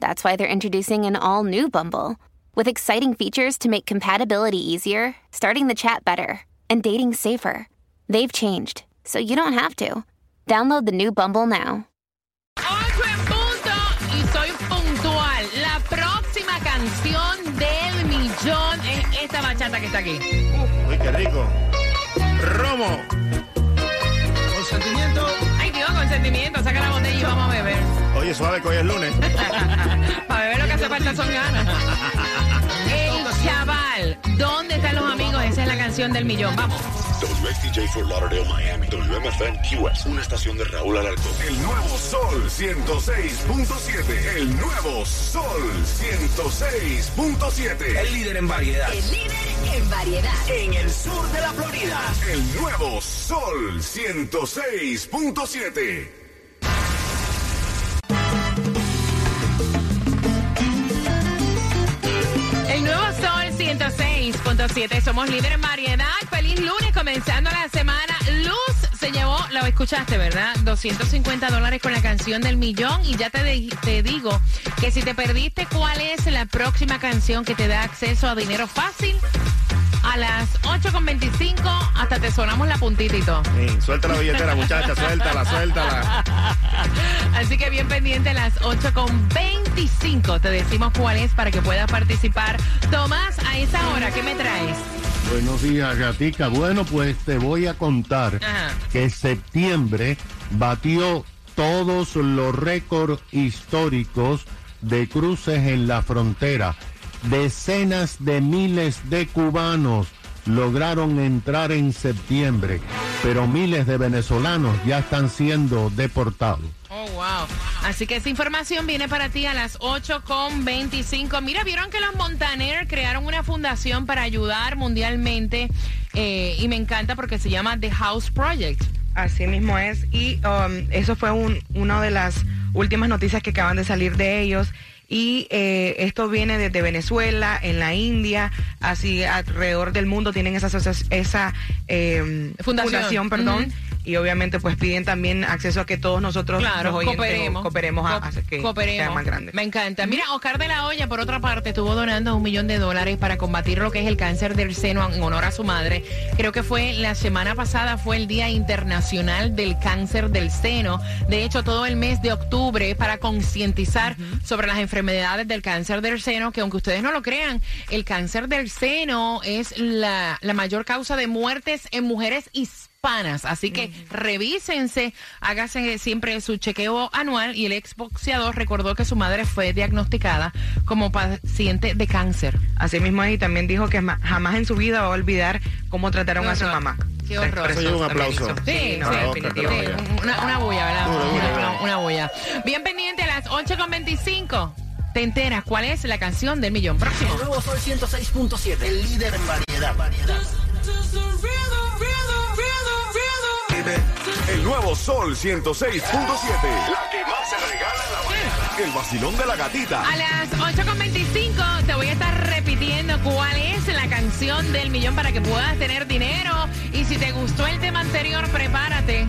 that's why they're introducing an all new Bumble with exciting features to make compatibility easier, starting the chat better, and dating safer. They've changed, so you don't have to. Download the new Bumble now. 8 en punto y soy puntual. La próxima canción del millón es esta bachata que está aquí. Uy, qué rico. Romo. Oye, suave que hoy es lunes. Para beber lo que hace falta son ganas. El chaval. ¿Dónde están los amigos? Esa es la canción del millón. Vamos. WXTJ for Lauderdale, Miami. WMFM QS. Una estación de Raúl Alarcón. El nuevo Sol 106.7. El nuevo Sol 106.7. El líder en variedad. El líder en variedad. En el sur de la Florida. El nuevo Sol 106.7. 106.7. Somos líder en variedad. Feliz lunes, comenzando la semana. Luz se llevó, lo escuchaste, ¿verdad? 250 dólares con la canción del millón. Y ya te, te digo que si te perdiste cuál es la próxima canción que te da acceso a dinero fácil, a las 8.25 hasta te sonamos la puntita y suelta la billetera, muchacha, suéltala, suéltala. Así que bien pendiente a las 8.25. Te decimos cuál es para que puedas participar. Tomás, a esa hora, ¿qué me traes? Buenos días, Gatica. Bueno, pues te voy a contar Ajá. que septiembre batió todos los récords históricos de cruces en la frontera. Decenas de miles de cubanos lograron entrar en septiembre, pero miles de venezolanos ya están siendo deportados. Oh, wow. Así que esa información viene para ti a las 8.25. Mira, vieron que los Montaner crearon una fundación para ayudar mundialmente eh, y me encanta porque se llama The House Project. Así mismo es. Y um, eso fue un, una de las últimas noticias que acaban de salir de ellos. Y eh, esto viene desde Venezuela, en la India, así alrededor del mundo tienen esa, esa eh, Fundación. perdón. Y obviamente pues piden también acceso a que todos nosotros Claro, los oyentes, cooperemos. cooperemos a que cooperemos. sea más grande. Me encanta. Mira, Oscar de la Hoya, por otra parte, estuvo donando un millón de dólares para combatir lo que es el cáncer del seno en honor a su madre. Creo que fue la semana pasada, fue el Día Internacional del Cáncer del Seno. De hecho, todo el mes de octubre para concientizar sobre las enfermedades del cáncer del seno, que aunque ustedes no lo crean, el cáncer del seno es la, la mayor causa de muertes en mujeres hispanas. Así que revísense, háganse siempre su chequeo anual y el exboxeador recordó que su madre fue diagnosticada como paciente de cáncer. Así mismo es, y también dijo que jamás en su vida va a olvidar cómo trataron a su mamá. Qué horror. Eso un aplauso. Sí, no, sí, una, una bulla, ¿verdad? Duro, duro. Una, una- una bulla. Bien pendiente a las 8.25. Te enteras cuál es la canción del millón próximo. El nuevo Sol 106.7. El líder en variedad. variedad. El nuevo Sol 106.7. La que más se regala en la mañana. El vacilón de la gatita. A las 8.25 te voy a estar repitiendo cuál es la canción del millón para que puedas tener dinero. Y si te gustó el tema anterior, prepárate.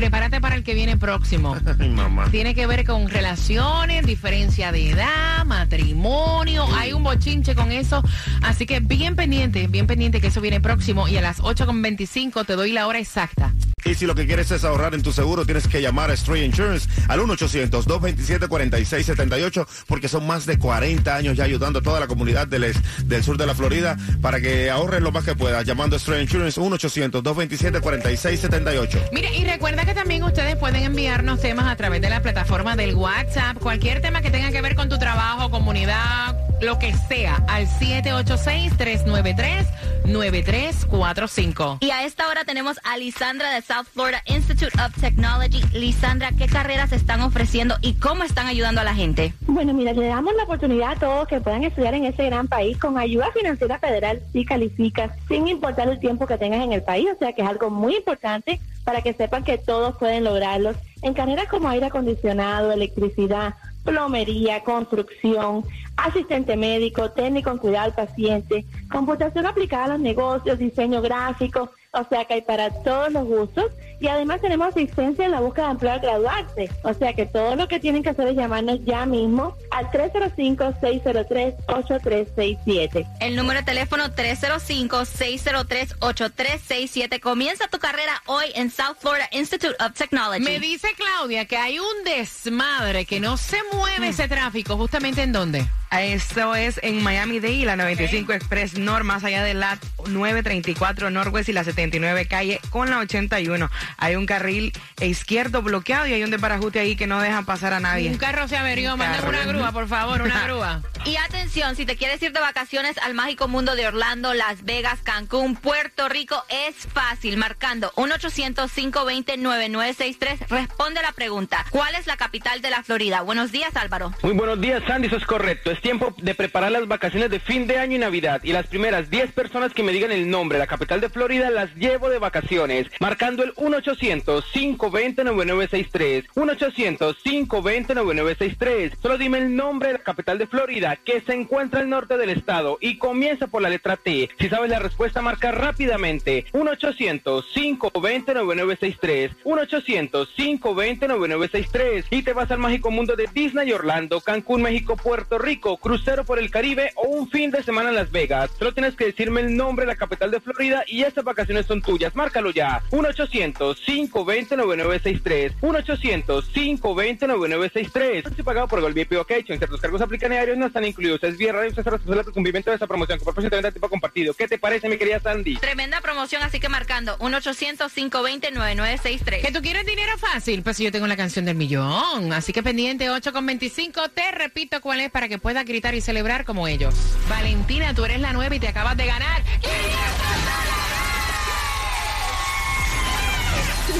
Prepárate para el que viene próximo. Ay, mamá. Tiene que ver con relaciones, diferencia de edad, matrimonio. Hay un bochinche con eso. Así que bien pendiente, bien pendiente que eso viene próximo. Y a las 8.25 te doy la hora exacta. Y si lo que quieres es ahorrar en tu seguro, tienes que llamar a Stray Insurance al 1-800-227-4678 porque son más de 40 años ya ayudando a toda la comunidad del, sur de la Florida para que ahorren lo más que puedas. Llamando a Stray Insurance 1-800-227-4678. Mire, y recuerda que también ustedes pueden enviarnos temas a través de la plataforma del WhatsApp, cualquier tema que tenga que ver con tu trabajo, comunidad, lo que sea, al 786-393. 9345. Y a esta hora tenemos a Lisandra de South Florida Institute of Technology. Lisandra, ¿qué carreras están ofreciendo y cómo están ayudando a la gente? Bueno, mira, le damos la oportunidad a todos que puedan estudiar en ese gran país con ayuda financiera federal si calificas, sin importar el tiempo que tengas en el país. O sea que es algo muy importante para que sepan que todos pueden lograrlo. En carreras como aire acondicionado, electricidad, plomería, construcción, asistente médico, técnico en cuidado al paciente, computación aplicada a los negocios, diseño gráfico, o sea que hay para todos los gustos y además tenemos asistencia en la búsqueda de empleo al graduarse, o sea que todo lo que tienen que hacer es llamarnos ya mismo al 305-603-8367. El número de teléfono 305-603-8367. Comienza tu carrera hoy en South Florida Institute of Technology. Me dice Claudia que hay un desmadre, que no se mueve ese tráfico, justamente en dónde. Esto es en Miami Dade, la 95 Express North, más allá de la 934 Northwest y la 79 calle con la 81. Hay un carril izquierdo bloqueado y hay un desbarajuste ahí que no dejan pasar a nadie. Un carro se averió, manden una grúa, por favor, una grúa. Y atención, si te quieres ir de vacaciones al mágico mundo de Orlando, Las Vegas, Cancún, Puerto Rico, es fácil, marcando 1-800-520-9963. Responde la pregunta, ¿cuál es la capital de la Florida? Buenos días, Álvaro. Muy buenos días, Sandy, eso es correcto. Es tiempo de preparar las vacaciones de fin de año y Navidad. Y las primeras 10 personas que me digan el nombre de la capital de Florida las llevo de vacaciones. Marcando el 1-800-520-9963. 1-800-520-9963. Solo dime el nombre de la capital de Florida, que se encuentra al norte del estado y comienza por la letra T. Si sabes la respuesta, marca rápidamente. 1-800-520-9963. 1-800-520-9963. Y te vas al mágico mundo de Disney Orlando, Cancún, México, Puerto Rico, crucero por el Caribe o un fin de semana en Las Vegas. Solo tienes que decirme el nombre de la capital de Florida y estas vacaciones son tuyas. Márcalo ya. 1-800-520-9963. 1-800-520-9963. Si pagado por Golby. Ciertos cargos aplican diarios no están incluidos. Es bien raro y usted es responsable del cumplimiento de esa promoción. Que por de tipo compartido. ¿Qué te parece, mi querida Sandy? Tremenda promoción, así que marcando 1-800-520-9963. ¿Que tú quieres dinero fácil? Pues yo tengo la canción del millón. Así que pendiente 8 con 25. Te repito cuál es para que puedas gritar y celebrar como ellos. Valentina, tú eres la nueva y te acabas de ganar.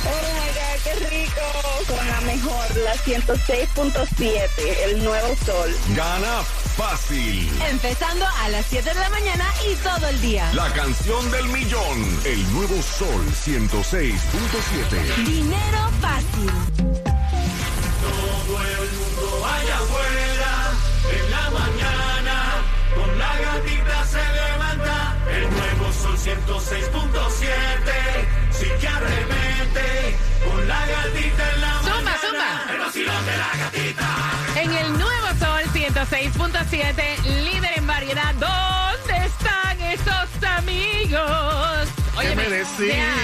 Oh qué rico. Con la mejor, la 106.7, el nuevo sol. Gana fácil. Empezando a las 7 de la mañana y todo el día. La canción del millón. El nuevo sol 106.7. Dinero fácil. Gatita se levanta, el nuevo sol 106.7, sí que arremete, con la gatita en la Zumba, mañana, zumba. el vacilón de la gatita. En el nuevo sol 106.7, líder en variedad. ¿Dónde están esos amigos? ¿Qué me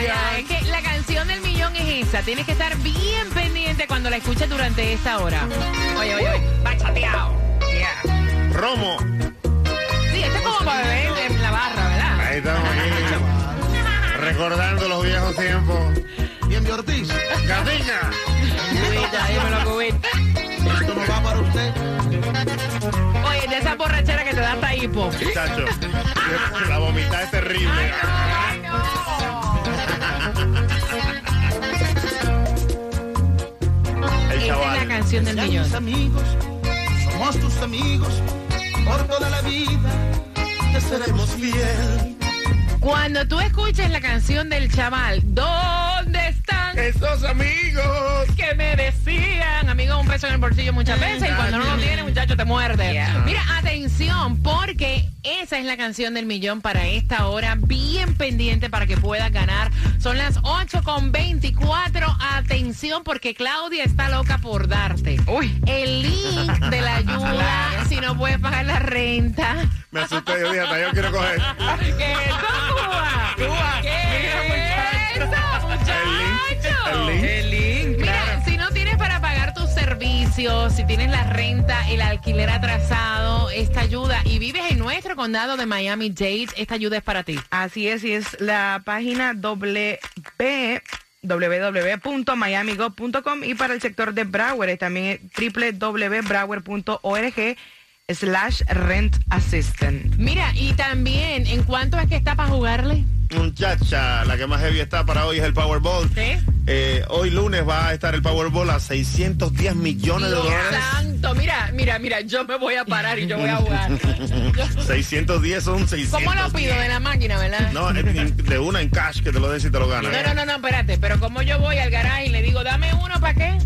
ya, es que la canción del millón es esa. Tienes que estar bien pendiente cuando la escuches durante esta hora. Oye, oye, oye. Bachateado. Yeah. Romo. Recordando los viejos tiempos. Bien de Ortiz. Gatica. Cubita, dímelo, cubita. Esto no va para usted. Oye, de esa borrachera que te da hasta hipo. Chacho. La vomitada es terrible. Ay, no. El Esa es la chaval. canción del millón. mis amigos, somos tus amigos. Por toda la vida te seremos fiel. Cuando tú escuches la canción del chaval, ¿dónde están Esos amigos. que me decían? Amigo, un peso en el bolsillo muchas veces y cuando no lo tienes, muchacho, te muerde. Mira, atención, porque esa es la canción del millón para esta hora. Bien pendiente para que puedas ganar. Son las 8 con 24. Atención, porque Claudia está loca por darte. Uy. El link de la ayuda si no puedes pagar la renta. Me asusté, yo dije, yo quiero coger. ¿Qué es eso, Cuba? Cuba. ¿Qué es eso? El link. El link, Mira, claro. si no tienes para pagar tus servicios, si tienes la renta, el alquiler atrasado, esta ayuda, y vives en nuestro condado de Miami-Dade, esta ayuda es para ti. Así es, y es la página www.miamigo.com y para el sector de Broward es también www.broward.org slash rent assistant. Mira, y también, ¿en cuánto es que está para jugarle? Muchacha, la que más heavy está para hoy es el Powerball. ¿Sí? Eh, hoy lunes va a estar el Powerball a 610 millones de dólares. santo, mira, mira, mira, yo me voy a parar y yo voy a jugar. 610 son 600. ¿Cómo lo pido de la máquina, verdad? No, de una en cash que te lo den si te lo ganas. No, no, no, no, espérate, pero como yo voy al garaje y le digo, dame uno para qué?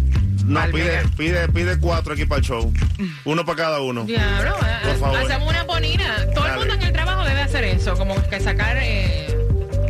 No, pide, pide, pide cuatro aquí para el show. Uno para cada uno. Diablo, Por favor. hacemos una bonina. Todo el mundo en el trabajo debe hacer eso, como que sacar... eh,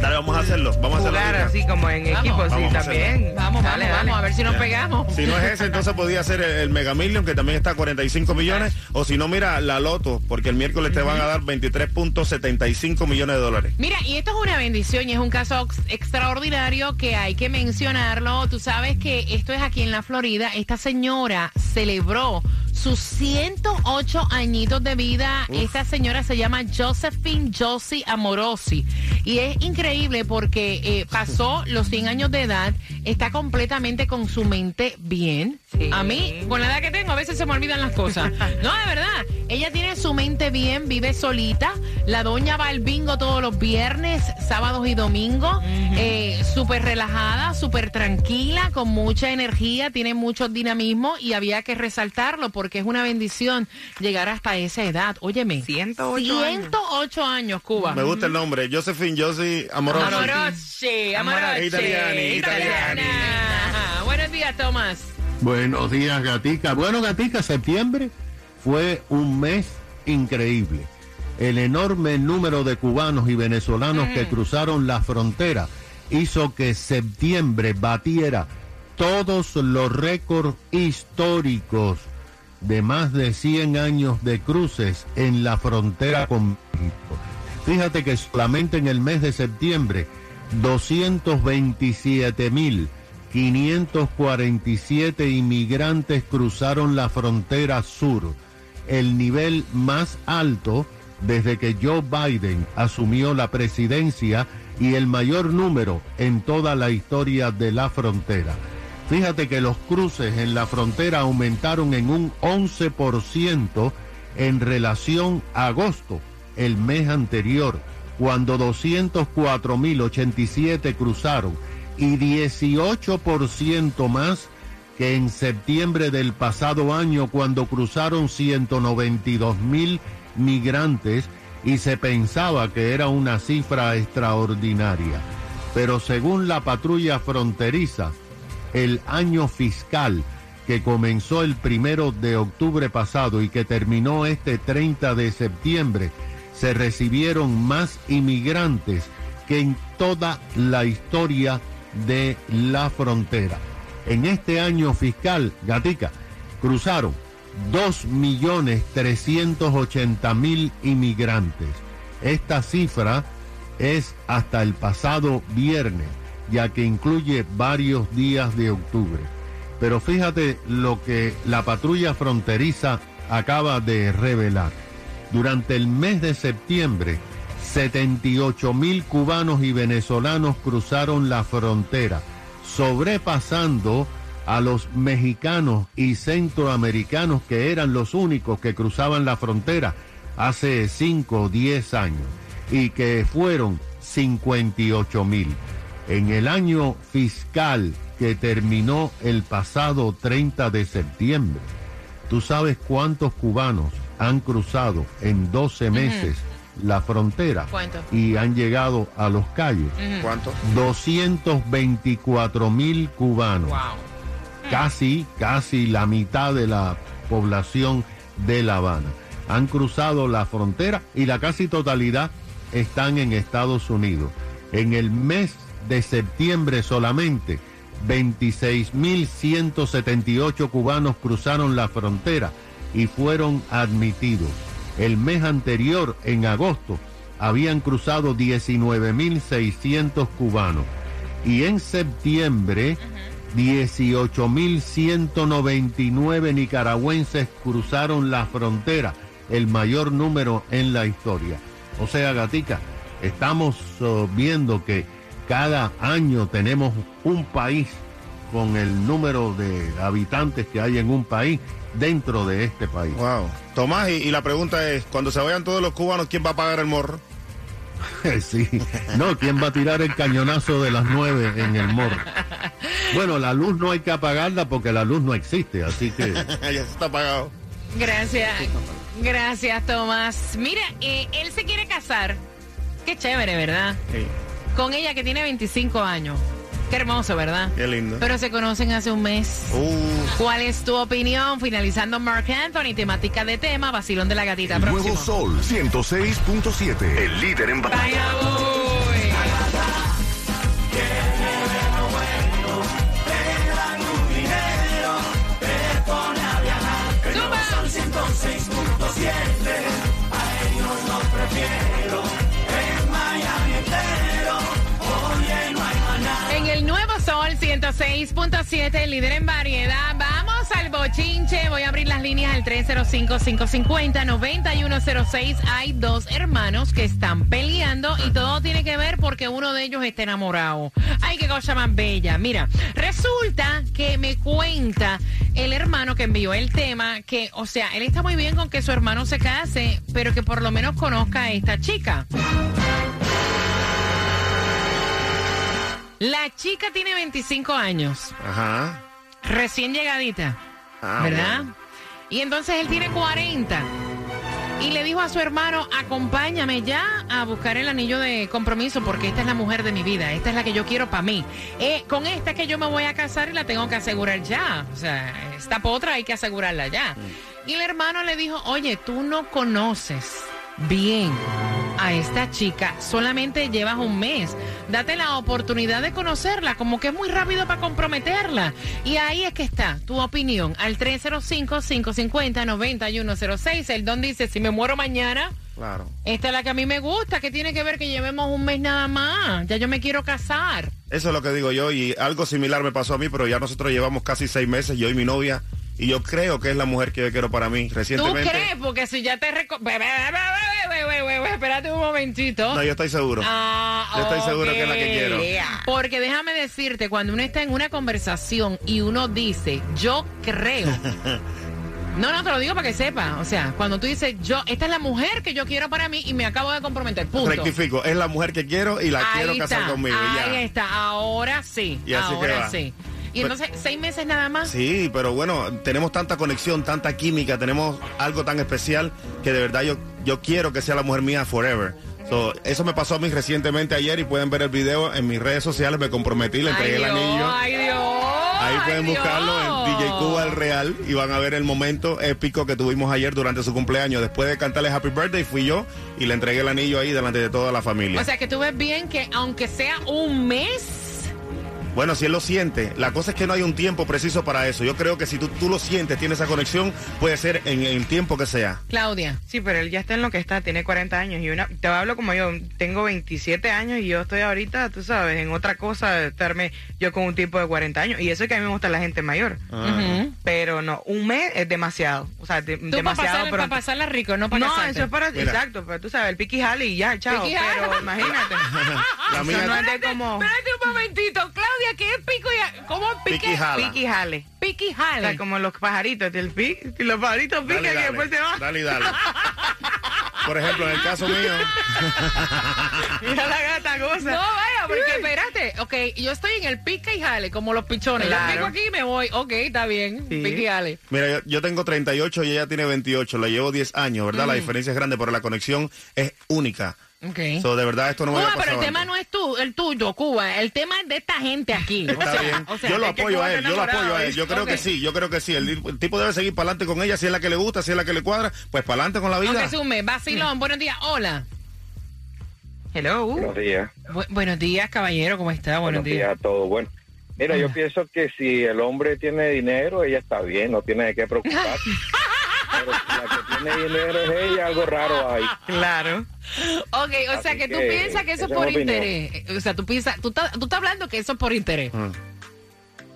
Dale, vamos a hacerlo. Vamos a hacerlo. Jugar ahorita. así como en Vamos. equipo, sí, Vamos a también. Vamos, Dale, vamos, dale. vamos, a ver si nos pegamos. Si no es ese, entonces podría ser el, el Mega Million, que también está a 45 millones. O si no, mira, la Loto, porque el miércoles te van a dar 23.75 millones de dólares. Mira, y esto es una bendición y es un caso ex- extraordinario que hay que mencionarlo. Tú sabes que esto es aquí en la Florida. Esta señora celebró sus 108 añitos de vida. Esta señora se llama Josephine Josie Amorosi. Y es increíble porque eh, pasó los 100 años de edad, está completamente con su mente bien. A mí, con la edad que tengo, a veces se me olvidan las cosas. No, de verdad. Ella tiene su mente bien, vive solita. La doña va al bingo todos los viernes, sábados y domingos. Eh, súper relajada, súper tranquila, con mucha energía, tiene mucho dinamismo y había que resaltarlo porque es una bendición llegar hasta esa edad. Óyeme. 108 años. 108 años, Cuba. Me gusta el nombre. Josephine Josie Amoroso. Amorosi, Amorosi. Italiani, italiani. Buenos días, Tomás. Buenos días, Gatica. Bueno, Gatica, septiembre fue un mes increíble. El enorme número de cubanos y venezolanos que cruzaron la frontera hizo que septiembre batiera todos los récords históricos de más de 100 años de cruces en la frontera con México. Fíjate que solamente en el mes de septiembre 227.547 inmigrantes cruzaron la frontera sur, el nivel más alto desde que Joe Biden asumió la presidencia y el mayor número en toda la historia de la frontera. Fíjate que los cruces en la frontera aumentaron en un 11% en relación a agosto, el mes anterior, cuando 204.087 cruzaron y 18% más que en septiembre del pasado año cuando cruzaron 192.000 migrantes y se pensaba que era una cifra extraordinaria. Pero según la patrulla fronteriza, el año fiscal que comenzó el primero de octubre pasado y que terminó este 30 de septiembre, se recibieron más inmigrantes que en toda la historia de la frontera. En este año fiscal, Gatica, cruzaron 2.380.000 inmigrantes. Esta cifra es hasta el pasado viernes, ya que incluye varios días de octubre. Pero fíjate lo que la patrulla fronteriza acaba de revelar. Durante el mes de septiembre, 78 mil cubanos y venezolanos cruzaron la frontera, sobrepasando a los mexicanos y centroamericanos que eran los únicos que cruzaban la frontera hace 5 o 10 años y que fueron 58 mil. En el año fiscal que terminó el pasado 30 de septiembre, ¿tú sabes cuántos cubanos han cruzado en 12 meses la frontera ¿Cuánto? y han llegado a los calles? Ujú. ¿Cuánto? 224 mil cubanos. Casi, casi la mitad de la población de La Habana. Han cruzado la frontera y la casi totalidad están en Estados Unidos. En el mes de septiembre solamente, 26.178 cubanos cruzaron la frontera y fueron admitidos. El mes anterior, en agosto, habían cruzado 19.600 cubanos. Y en septiembre, 18.199 nicaragüenses cruzaron la frontera, el mayor número en la historia. O sea, Gatica, estamos oh, viendo que cada año tenemos un país con el número de habitantes que hay en un país dentro de este país. Wow. Tomás, y, y la pregunta es, cuando se vayan todos los cubanos, ¿quién va a pagar el morro? sí. No, ¿quién va a tirar el cañonazo de las nueve en el morro? Bueno, la luz no hay que apagarla porque la luz no existe, así que... ya se está apagado. Gracias. Gracias, Tomás. Mira, eh, él se quiere casar. Qué chévere, ¿verdad? Sí. Con ella que tiene 25 años. Qué hermoso, ¿verdad? Qué lindo. Pero se conocen hace un mes. Uh, ¿Cuál es tu opinión? Finalizando Mark Anthony, temática de tema, vacilón de la gatita. El Próximo. nuevo Sol 106.7. El líder en Vaya, 6.7, líder en variedad. Vamos al bochinche. Voy a abrir las líneas al 305-550-9106. Hay dos hermanos que están peleando y todo tiene que ver porque uno de ellos está enamorado. Ay, qué cosa más bella. Mira, resulta que me cuenta el hermano que envió el tema que, o sea, él está muy bien con que su hermano se case, pero que por lo menos conozca a esta chica. La chica tiene 25 años, ajá. recién llegadita, Ah, ¿verdad? bueno. Y entonces él tiene 40. Y le dijo a su hermano, acompáñame ya a buscar el anillo de compromiso porque esta es la mujer de mi vida, esta es la que yo quiero para mí. Eh, con esta es que yo me voy a casar y la tengo que asegurar ya. O sea, esta potra hay que asegurarla ya. Y el hermano le dijo, oye, tú no conoces bien a esta chica, solamente llevas un mes. Date la oportunidad de conocerla, como que es muy rápido para comprometerla. Y ahí es que está tu opinión al 305-550-9106. El don dice, si me muero mañana, Claro. esta es la que a mí me gusta. que tiene que ver que llevemos un mes nada más? Ya yo me quiero casar. Eso es lo que digo yo y algo similar me pasó a mí, pero ya nosotros llevamos casi seis meses, yo y mi novia, y yo creo que es la mujer que yo quiero para mí. ¿Tú Recientemente... crees? Porque si ya te... reco- Espérate un momentito. No, yo estoy seguro. Ah, Yo estoy seguro que es la que quiero. Porque déjame decirte, cuando uno está en una conversación y uno dice, yo creo. No, no, te lo digo para que sepa. O sea, cuando tú dices, yo, esta es la mujer que yo quiero para mí y me acabo de comprometer. Punto. Rectifico, es la mujer que quiero y la Ahí quiero casar conmigo. Ahí ya. está. Ahora sí. Y ahora sí. Y Pero- entonces, seis meses nada más. Sí, pero bueno, tenemos tanta conexión, tanta química, tenemos algo tan especial que de verdad yo, yo quiero que sea la mujer mía forever. So, eso me pasó a mí recientemente ayer y pueden ver el video en mis redes sociales, me comprometí, le entregué ay, el Dios, anillo. Ay, Dios. Ahí ay, pueden Dios. buscarlo en DJ Cuba el Real y van a ver el momento épico que tuvimos ayer durante su cumpleaños. Después de cantarle Happy Birthday fui yo y le entregué el anillo ahí delante de toda la familia. O sea que tú ves bien que aunque sea un mes, Bueno, si él lo siente, la cosa es que no hay un tiempo preciso para eso. Yo creo que si tú, tú lo sientes, tienes esa conexión, puede ser en el tiempo que sea. Claudia. Sí, pero él ya está en lo que está, tiene 40 años y una, te hablo como yo, tengo 27 años y yo estoy ahorita, tú sabes, en otra cosa de estarme yo con un tipo de 40 años y eso es que a mí me gusta la gente mayor. Ujú. Pero no, un mes es demasiado, o sea, de- tú para demasiado pasarla, pronto. para pasarla rico, no para no, casarte. eso es para, Mira. exacto, pero tú sabes, el piqui jale y ya, chao, pero imagínate. La mía- no es de como espérate un momentito, Claudia, ¿qué es pico y ¿Cómo pique? Piqui jala. piqui jale. Piqui O jale. sea, como los pajaritos, el pi, y los pajaritos pican Dale, y después se van. dale, dale, dale. Por ejemplo, en el caso mío, Mira la gata goza. No, vaya, porque espérate. Ok, yo estoy en el pica y jale, como los pichones. Yo Claro. pico aquí y me voy. Ok, está bien. Sí. Pica y jale. mira, yo, yo tengo 38 y ella tiene 28, la llevo 10 años, ¿verdad? Mm. La diferencia es grande, pero la conexión es única. Ok. So, de verdad, esto no me Cuba, había pero el tema antes. no es tú, el tuyo, Cuba. El tema es de esta gente aquí. O Está sea, bien. o sea, yo lo apoyo a él, yo lo apoyo a él. Yo creo que sí, yo creo que sí. El, el tipo debe seguir para adelante con ella, si es la que le gusta, si es la que le cuadra, pues para adelante con la vida. Mes. Vacilón, buenos días. Hola. Hello. Buenos días. Bu- buenos días, caballero. ¿Cómo está? Buenos, días. a todos. Bueno, mira, yo pienso que si el hombre tiene dinero, ella está bien, no tiene de qué preocuparse. Pero si la que tiene dinero es ella, algo raro hay. Claro. Ok, o sea Así que tú que piensas que eso es por opinión. interés. O sea, tú piensas, tú estás, tú estás hablando que eso es por interés. Mm.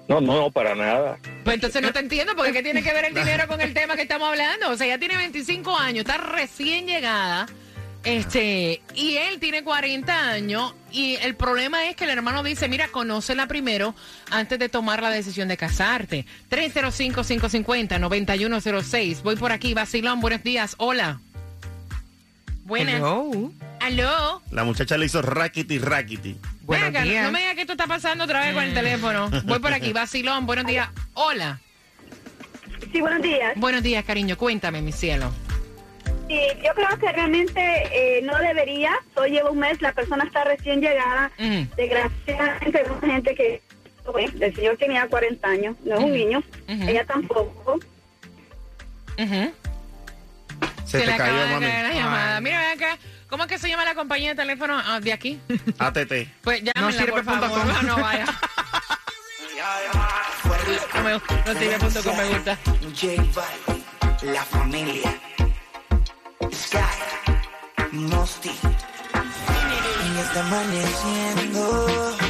No, no, no, para nada. Pues entonces no te entiendo porque ¿qué tiene que ver el dinero con el tema que estamos hablando? O sea, ella tiene 25 años, está recién llegada Este, y él tiene 40 años y el problema es que el hermano dice, mira, conócela primero antes de tomar la decisión de casarte. 305-550-9106. Voy por aquí, Basilón, buenos días, hola. Buenas. Hello. Aló. La muchacha le hizo rackety rackety. No me digas que esto está pasando otra vez con el teléfono. Voy por aquí, Basilón, buenos días. Hola. Sí, buenos días. Buenos días, cariño, cuéntame, mi cielo. Sí, yo creo que realmente eh, no debería. Hoy lleva un mes, la persona está recién llegada. Mm. Desgraciadamente hay mucha gente que... bueno, el señor tenía 40 años, no es un niño. Ella tampoco. Se, te le cayó, acaba de mami. caer la llamada. Mira, ven acá. ¿Cómo es que se llama la compañía de teléfono ah, de aquí? ATT. Pues llámenla, No sirve por favor. punto com. No, no vaya. No, me, no sirve punto com, me gusta. J Balvin, la familia, Sky, Mosty, y está amaneciendo.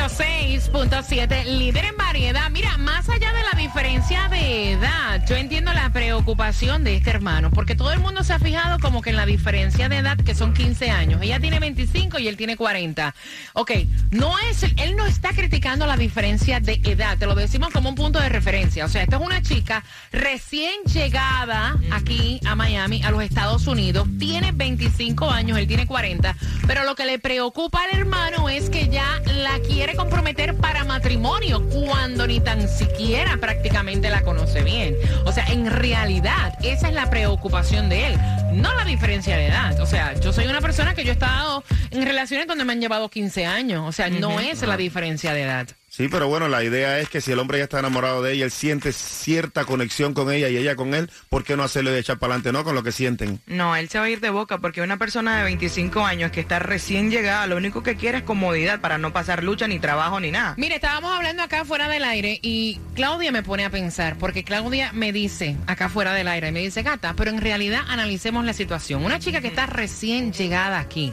Nuevo Sol 106.7, líder en variedad. Mira, más allá de la diferencia de edad, yo entiendo la preocupación de este hermano, porque todo el mundo se ha fijado como que en la diferencia de edad, que son 15 años. Ella tiene 25 y él tiene 40. Ok, no es, él no está criticando la diferencia de edad, te lo decimos como un punto de referencia. O sea, esta es una chica recién llegada aquí a Miami, a los Estados Unidos, tiene 25 años, él tiene 40, pero lo que le preocupa al hermano es que ya la quiere comprometer para matrimonio cuando ni tan siquiera prácticamente la conoce bien. O sea, en realidad esa es la preocupación de él, no la diferencia de edad. O sea, yo soy una persona que yo he estado en relaciones donde me han llevado 15 años. O sea, no es la diferencia de edad. Sí, pero bueno, la idea es que si el hombre ya está enamorado de ella, él siente cierta conexión con ella y ella con él, ¿por qué no hacerlo y echar para adelante, no? Con lo que sienten. No, él se va a ir de boca porque una persona de 25 años que está recién llegada, lo único que quiere es comodidad para no pasar lucha, ni trabajo, ni nada. Mire, estábamos hablando acá fuera del aire y Claudia me pone a pensar, porque Claudia me dice acá fuera del aire, me dice, gata, pero en realidad analicemos la situación. Una chica que está recién llegada aquí,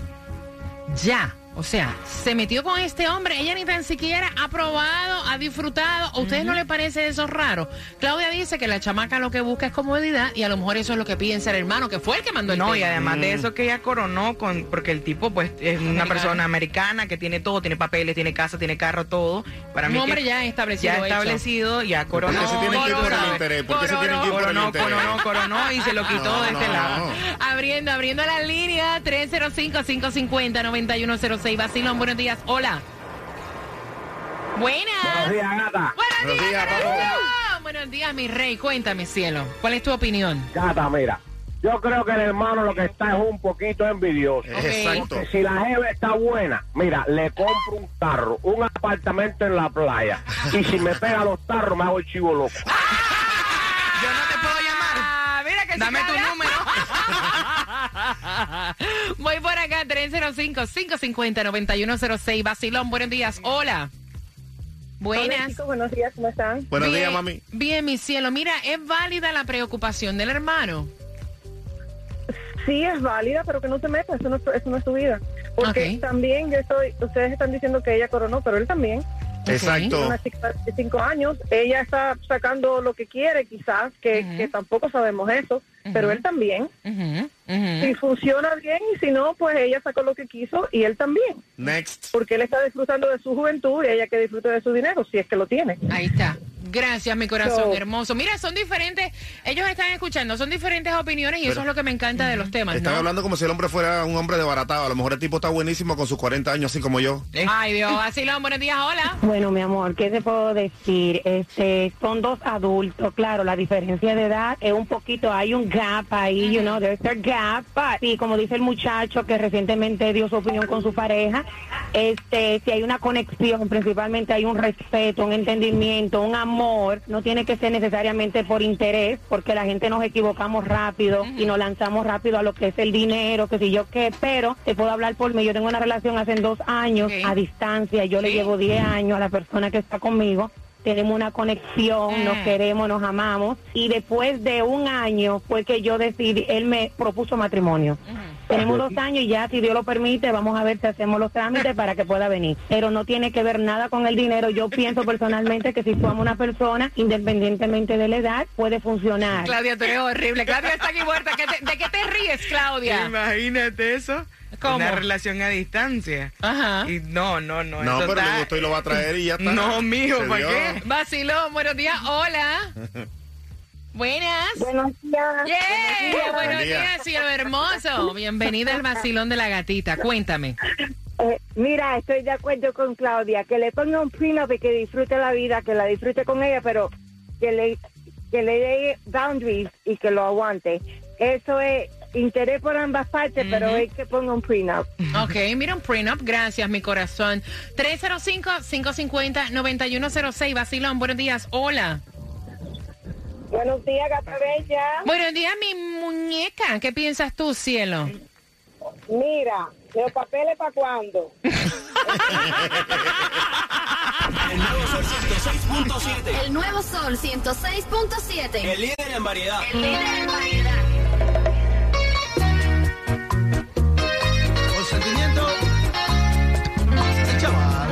ya. O sea, se metió con este hombre, ella ni tan siquiera ha probado, ha disfrutado. ¿A ustedes no les parece eso raro? Claudia dice que la chamaca lo que busca es comodidad y a lo mejor eso es lo que piensa el hermano, que fue el que mandó el No, tema. y además de eso que ella coronó con, porque el tipo pues es una persona americana que tiene todo, tiene papeles, tiene casa, tiene carro, todo. Para Un mí hombre que ya establecido, Ya hecho. establecido, ya coronó. ¿Por qué se tienen que ir por el interés? ¿Por qué se tienen que ir por el Coronó, interés? coronó, coronó y se lo quitó No, de este no, lado. Abriendo, abriendo la línea 305-550-9106. Basilón, buenos días. Hola. Buenas. Buenos días, gata. Buenos Buenos días, días. Buenos días, mi rey. Cuéntame, cielo. ¿Cuál es tu opinión? Gata, mira. Yo creo que el hermano lo que está es un poquito envidioso. Exacto. Si la jeva está buena, mira, le compro un carro, un apartamento en la playa. Y si me pega los tarros, me hago el chivo loco. Yo no te puedo llamar. Ah, mira que Dame tu número. Voy por acá, 305-550-9106. Basilón, buenos días. Hola. Hola, Buenas. chicos, buenos días, ¿cómo están? Buenos Bien, días, mami. Bien, mi cielo. Mira, ¿es válida la preocupación del hermano? Sí, es válida, pero que no se meta, eso no, eso no es tu vida. Porque también yo estoy, ustedes están diciendo que ella coronó, pero él también. Exacto. Una chica de cinco años, ella está sacando lo que quiere, quizás, que, que tampoco sabemos eso, pero él también. Si funciona bien y si no, pues ella sacó lo que quiso y él también. Next. Porque él está disfrutando de su juventud y ella que disfrute de su dinero, si es que lo tiene. Ahí está. Gracias, mi corazón So- hermoso. Mira, son diferentes, ellos están escuchando, son diferentes opiniones y eso es lo que me encanta de los temas, Están ¿no? hablando como si el hombre fuera un hombre desbaratado. A lo mejor el tipo está buenísimo con sus 40 años, así como yo. Ay, Dios, Basilón, buenos días, hola. Bueno, mi amor, ¿qué te puedo decir? Este, son dos adultos, claro, la diferencia de edad es un poquito, hay un gap ahí, you know, there's a gap, but, y como dice el muchacho que recientemente dio su opinión con su pareja, este, si hay una conexión, principalmente hay un respeto, un entendimiento, un amor, no tiene que ser necesariamente por interés, porque la gente nos equivocamos rápido y nos lanzamos rápido a lo que es el dinero, que si yo qué, pero te puedo hablar por mí, yo tengo una relación hace dos años a distancia, yo le llevo 10 años a la persona que está conmigo. Tenemos una conexión, nos queremos, nos amamos. Y después de un año fue que yo decidí, él me propuso matrimonio. Tenemos dos años y ya, si Dios lo permite, vamos a ver si hacemos los trámites para que pueda venir. Pero no tiene que ver nada con el dinero. Yo pienso personalmente que si a una persona, independientemente de la edad, puede funcionar. Claudia, tú eres horrible. Claudia está aquí muerta. ¿Qué te- ¿De qué te ríes? Claudia? Imagínate eso. ¿Cómo? Una relación a distancia. Ajá. Y no, no, no. No, eso pero está- le gustó y lo va a traer y ya está. No, mijo, ¿para qué? Vacilón, buenos días. Hola. Buenas. Buenos días. Yeah, Buenos Buen día. días, cielo hermoso. Bienvenida al vacilón de la gatita. Cuéntame. Eh, mira, estoy de acuerdo con Claudia, que le ponga un prenup y que disfrute la vida, que la disfrute con ella, pero que le, que le dé boundaries y que lo aguante. Eso es interés por ambas partes, pero es que ponga un prenup. Ok, mira un prenup. Gracias, mi corazón. 305-550-9106. Vacilón, buenos días. Hola. Buenos días, gata bella. Buenos días, mi muñeca. ¿Qué piensas tú, cielo? Mira, los papeles para cuándo. El nuevo Sol 106.7. El nuevo Sol 106.7. El líder en variedad. El líder en variedad. Consentimiento. Chaval.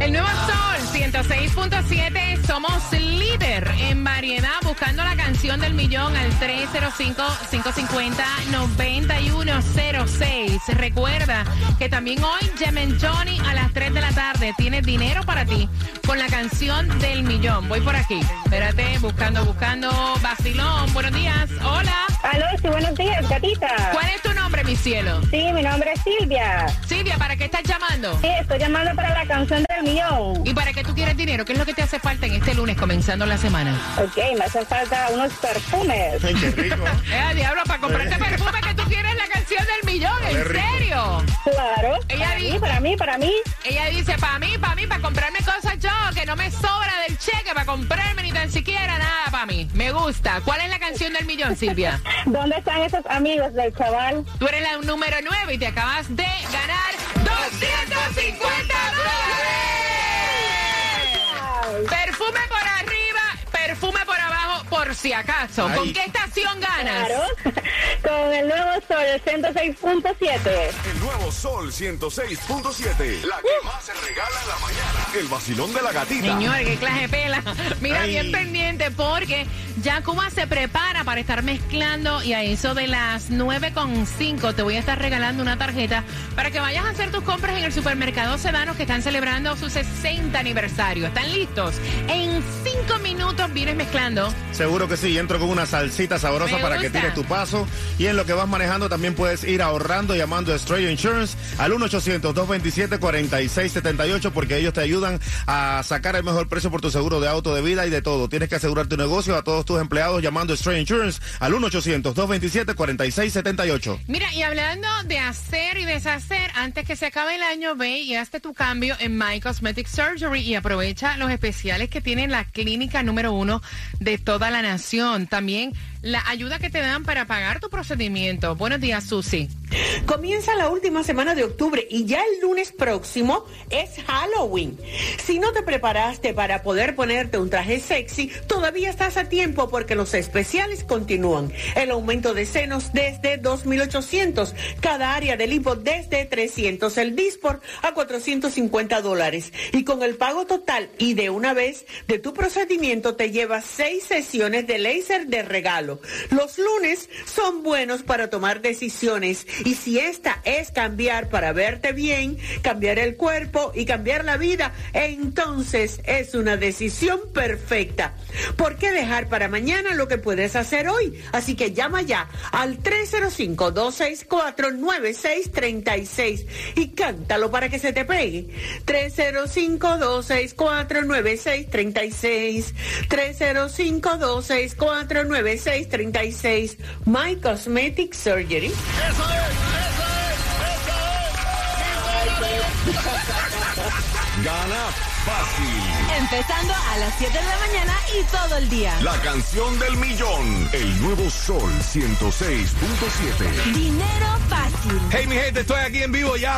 El nuevo Sol 106.7. Somos líder en variedad. Buscando la canción del millón al 305-550-9106. Recuerda que también hoy Jemen Johnny a las 3 de la tarde tiene dinero para ti con la canción del millón. Voy por aquí. Espérate, buscando, buscando. Vacilón, buenos días. Hola. Aló, sí, buenos días, gatita. ¿Cuál es tu nombre, mi cielo? Sí, mi nombre es Silvia. Silvia, ¿para qué estás llamando? Sí, estoy llamando para la canción del millón. ¿Y para qué tú quieres dinero? ¿Qué es lo que te hace falta en este lunes comenzando la semana? Ok, me hacen falta unos perfumes. Ay, qué rico. Eh, diablo, para comprarte perfume que tú quieres la canción del millón, ¿en rico. serio? Claro. Ella para di- mí, para mí, para mí. Ella dice, para mí, para mí, para comprarme cosas yo, que no me sobra del cheque, para comprarme ni tan siquiera nada para mí. Me gusta. ¿Cuál es la canción del millón, Silvia? ¿Dónde están esos amigos del chaval? Tú eres la número 9 y te acabas de ganar 250 dólares. Perfume por arriba, perfume por abajo, por si acaso. ¿Con qué estación ganas? Claro. Con el nuevo sol, el 106.7. El nuevo Sol 106.7. La que más se regala en la mañana. El vacilón de la gatita. Señor, qué clase de pela. Mira, Ay. bien pendiente porque ya Cuba se prepara para estar mezclando y a eso de las 9.5 te voy a estar regalando una tarjeta para que vayas a hacer tus compras en el supermercado Sedanos que están celebrando su 60 aniversario. ¿Están listos? En 5 minutos vienes mezclando. Seguro que sí, entro con una salsita sabrosa para que tires tu paso. Y en lo que vas manejando también puedes ir ahorrando llamando a Stray Insurance al 1-800-227-4678 porque ellos te ayudan a sacar el mejor precio por tu seguro de auto, de vida y de todo. Tienes que asegurar tu negocio a todos tus empleados llamando a Stray Insurance al 1-800-227-4678. Mira, y hablando de hacer y deshacer, antes que se acabe el año, ve y hazte tu cambio en My Cosmetic Surgery y aprovecha los especiales que tiene la clínica número uno de toda la nación. También la ayuda que te dan para pagar tu procedimiento. Buenos días, Susi. Comienza la última semana de octubre y ya el lunes próximo es Halloween. Si no te preparaste para poder ponerte un traje sexy, todavía estás a tiempo porque los especiales continúan. El aumento de senos desde 2.800, cada área de lipo desde 300, el Dispor a 450 dólares. Y con el pago total y de una vez de tu procedimiento te llevas seis sesiones de láser de regalo. Los lunes son buenos para tomar decisiones y si esta es cambiar para verte bien, cambiar el cuerpo y cambiar la vida, entonces es una decisión perfecta. ¿Por qué dejar para mañana lo que puedes hacer hoy? Así que llama ya al 305-264-9636 y cántalo para que se te pegue. 305-264-9636. 305-264-9636. My Cosmetic Surgery. Gana fácil. Empezando a las 7 de la mañana y todo el día. La canción del millón. El nuevo Sol 106.7. Dinero fácil. Hey, mi gente, estoy aquí en vivo ya